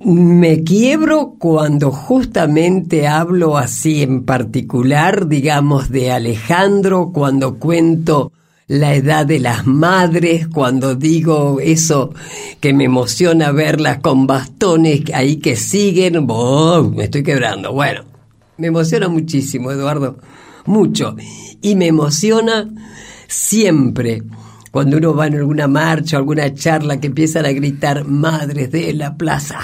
Me quiebro cuando justamente hablo así en particular, digamos, de Alejandro, cuando cuento la edad de las madres, cuando digo eso que me emociona verlas con bastones ahí que siguen, me estoy quebrando. Bueno, me emociona muchísimo, Eduardo, mucho. Y me emociona siempre cuando uno va en alguna marcha o alguna charla que empiezan a gritar madres de la plaza.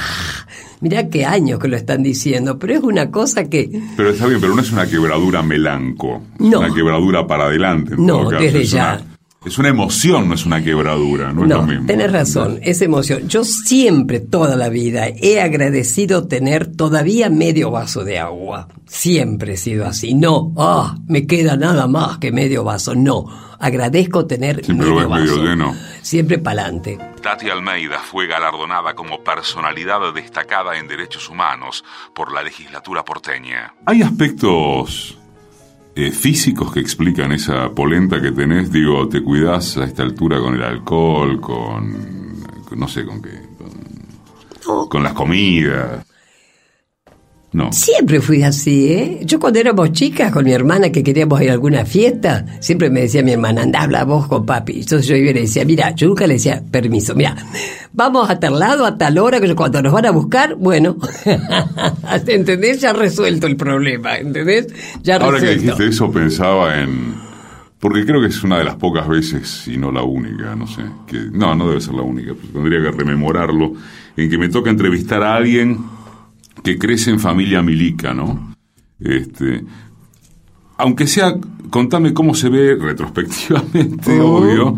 Mirá qué años que lo están diciendo, pero es una cosa que... Pero está bien, pero no es una quebradura melanco, es No. una quebradura para adelante. en No, todo caso. desde es ya. Una, es una emoción, no es una quebradura, no, es lo No, mismo. tenés razón, es emoción. Yo siempre, toda la vida, he agradecido tener todavía medio vaso de agua. Siempre he sido así. No, ah, me queda nada más que medio vaso. No, agradezco tener Siempre lo medio ves medio vaso. lleno. Siempre pa'lante. Tati Almeida fue galardonada como personalidad destacada en derechos humanos por la legislatura porteña. ¿Hay aspectos eh, físicos que explican esa polenta que tenés? Digo, ¿te cuidás a esta altura con el alcohol, con... con- no sé con qué? Con, con las comidas. No. Siempre fui así, ¿eh? Yo cuando éramos chicas con mi hermana que queríamos ir a alguna fiesta, siempre me decía mi hermana, anda, habla vos con papi. Entonces yo iba y le decía, mira, yo nunca le decía, permiso, mira, vamos a tal lado, a tal hora, que cuando nos van a buscar, bueno, ¿entendés? Ya resuelto el problema, ¿entendés? Ya Ahora que resuelto. dijiste eso pensaba en... Porque creo que es una de las pocas veces, y no la única, no sé, que no, no debe ser la única, pues tendría que rememorarlo, en que me toca entrevistar a alguien que crece en familia milica, ¿no? Este, aunque sea, contame cómo se ve retrospectivamente, Oh. obvio.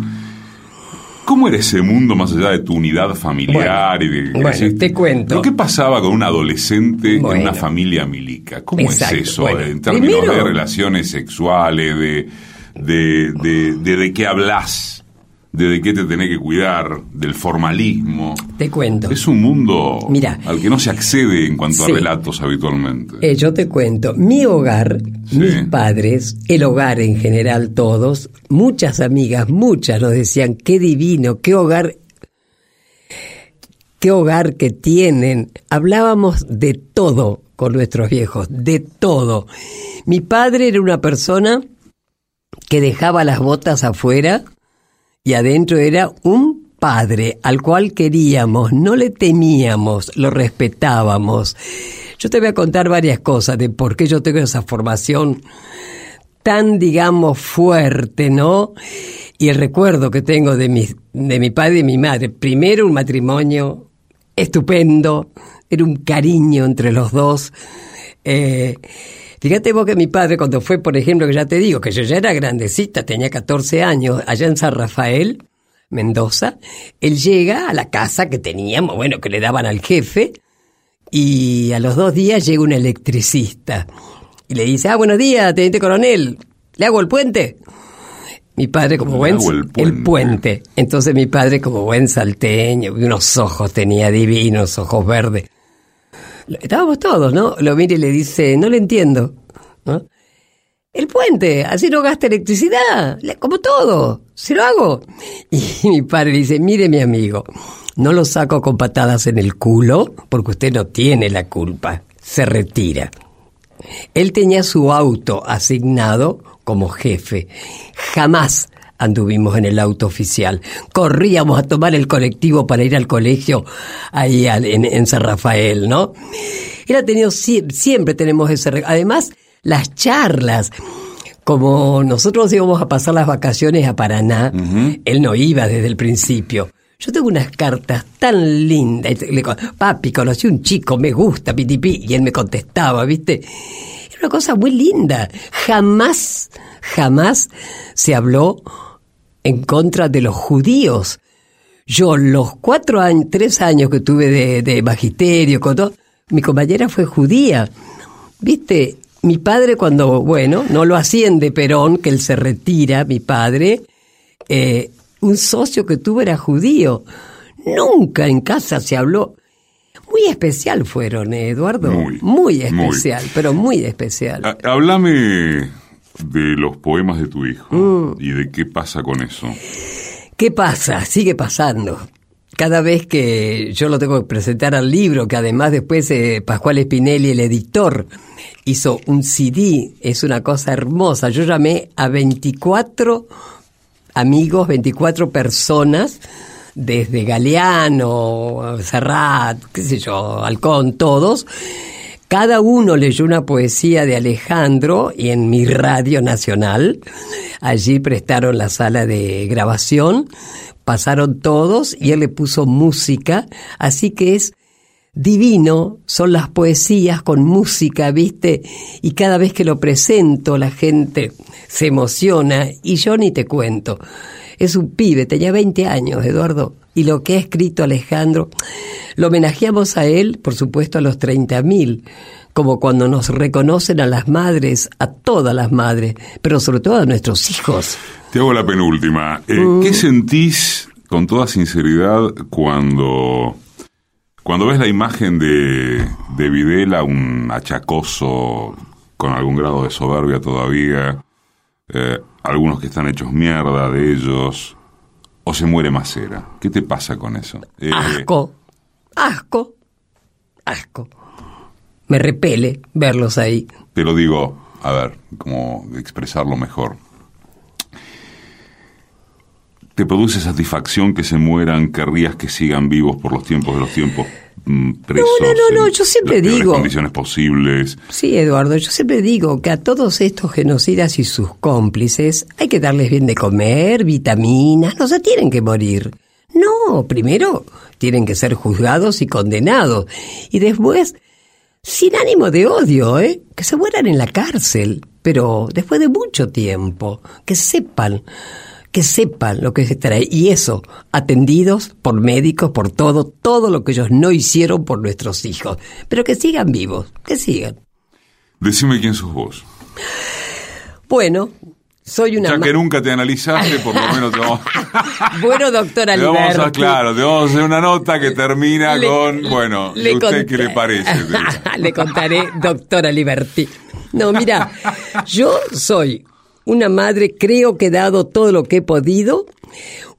¿Cómo era ese mundo más allá de tu unidad familiar y de bueno, te cuento. ¿Pero qué pasaba con un adolescente en Bueno. una familia milica? ¿Cómo Exacto, es eso bueno, en términos primero- de relaciones sexuales, de, de, de, de, de qué hablas, de de qué te tenés que cuidar, del formalismo? Te cuento. Es un mundo Mira. al que no se accede en cuanto Sí. a relatos habitualmente. Eh, yo te cuento, mi hogar, Sí. mis padres, el hogar en general, todos, muchas amigas, muchas nos decían, qué divino, qué hogar, qué hogar que tienen. Hablábamos de todo con nuestros viejos, de todo. Mi padre era una persona que dejaba las botas afuera y adentro era un padre al cual queríamos, no le temíamos, lo respetábamos. Yo te voy a contar varias cosas de por qué yo tengo esa formación tan, digamos, fuerte, ¿no? Y el recuerdo que tengo de mi, de mi padre y mi madre. Primero un matrimonio estupendo, era un cariño entre los dos. Eh, fíjate vos que mi padre cuando fue, por ejemplo, que ya te digo, que yo ya era grandecita, tenía 14 años, allá en San Rafael, Mendoza, él llega a la casa que teníamos, bueno, que le daban al jefe, y a los dos días llega un electricista y le dice, ah, buenos días, teniente coronel, ¿le hago el puente? Mi padre como buen... el el puente. puente. Entonces mi padre como buen salteño, y unos ojos tenía divinos, ojos verdes. Estábamos todos, ¿no? Lo mira y le dice, no le entiendo, ¿no? El puente, así no gasta electricidad, le- como todo, se lo hago. Y mi padre dice, mire mi amigo, no lo saco con patadas en el culo porque usted no tiene la culpa, se retira. Él tenía su auto asignado como jefe. Jamás anduvimos en el auto oficial. Corríamos a tomar el colectivo para ir al colegio ahí en, en San Rafael, ¿no? Él ha tenido, sie- siempre tenemos ese... Además, las charlas. Como nosotros íbamos a pasar las vacaciones a Paraná, él no iba desde el principio. Yo tengo unas cartas tan lindas. Le Papi, conocí un chico, me gusta, pitipi. Y él me contestaba, ¿viste? Era una cosa muy linda. Jamás, jamás se habló en contra de los judíos. Yo los cuatro años, tres años que tuve de, de magisterio, con todo, mi compañera fue judía. Viste, mi padre cuando, bueno, no lo asciende Perón, que él se retira, mi padre, eh, un socio que tuve era judío. Nunca en casa se habló. Muy especial fueron, eh, Eduardo. Muy, especial, pero muy especial. háblame de los poemas de tu hijo mm. y de qué pasa con eso. ¿Qué pasa? Sigue pasando. Cada vez que yo lo tengo que presentar al libro, que además después eh, Pascual Spinelli, el editor, hizo un CD, es una cosa hermosa. Yo llamé a 24 amigos, 24 personas, desde Galeano, Serrat, qué sé yo, Halcón, todos. Cada uno leyó una poesía de Alejandro y en mi radio nacional. Allí prestaron la sala de grabación, pasaron todos y él le puso música, así que es divino, son las poesías con música, ¿viste? Y cada vez que lo presento la gente se emociona y yo ni te cuento. Es un pibe, tenía 20 años, Eduardo, y lo que ha escrito Alejandro, lo homenajeamos a él, por supuesto, a los 30.000, como cuando nos reconocen a las madres, a todas las madres, pero sobre todo a nuestros hijos. Te hago la penúltima. Eh, mm. ¿Qué sentís, con toda sinceridad, cuando cuando ves la imagen de, de Videla, un achacoso con algún grado de soberbia todavía, eh, algunos que están hechos mierda de ellos, o se muere Macera. ¿Qué te pasa con eso? Eh, asco, asco, asco. Me repele verlos ahí. Te lo digo, a ver, cómo expresarlo mejor. ¿Te produce satisfacción que se mueran? ¿Querrías que sigan vivos por los tiempos de los tiempos? Mm, presos no, no, no, no, yo siempre las digo. condiciones posibles. Sí, Eduardo, yo siempre digo que a todos estos genocidas y sus cómplices hay que darles bien de comer, vitaminas, no se tienen que morir. No, primero tienen que ser juzgados y condenados. Y después, sin ánimo de odio, ¿eh? Que se mueran en la cárcel, pero después de mucho tiempo, que sepan que sepan lo que se trae. Y eso, atendidos por médicos, por todo, todo lo que ellos no hicieron por nuestros hijos. Pero que sigan vivos, que sigan. Decime quién sos vos. Bueno, soy una... Ya que nunca te analizaste, por lo menos te vamos... bueno, doctora te vamos a, Claro, te vamos a hacer una nota que termina con... Bueno, le usted qué le parece? le contaré, doctora Liberty. No, mira, yo soy una madre, creo que he dado todo lo que he podido,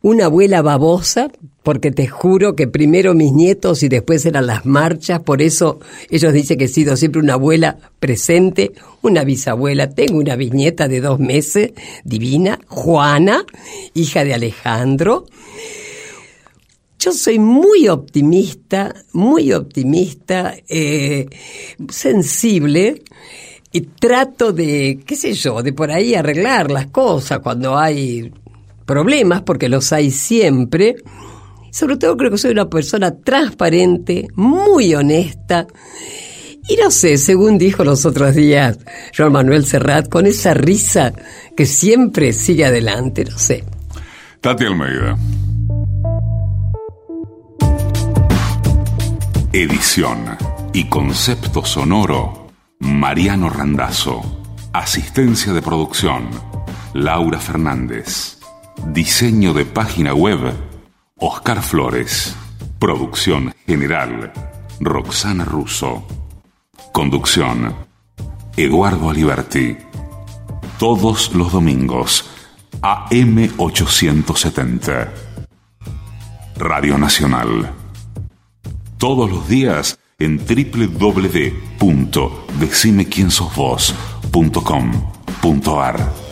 una abuela babosa, porque te juro que primero mis nietos y después eran las marchas, por eso ellos dicen que he sido siempre una abuela presente, una bisabuela, tengo una bisnieta de dos meses, divina, Juana, hija de Alejandro. Yo soy muy optimista, muy optimista, eh, sensible, y trato de, qué sé yo, de por ahí arreglar las cosas cuando hay problemas, porque los hay siempre. Sobre todo creo que soy una persona transparente, muy honesta. Y no sé, según dijo los otros días Joan Manuel Serrat, con esa risa que siempre sigue adelante, no sé. Tati Almeida. Edición y concepto sonoro Mariano Randazzo. Asistencia de producción. Laura Fernández. Diseño de página web. Oscar Flores. Producción general. Roxana Russo. Conducción. Eduardo Aliberti. Todos los domingos. AM870. Radio Nacional. Todos los días en www.decimequiensosvos.com.ar.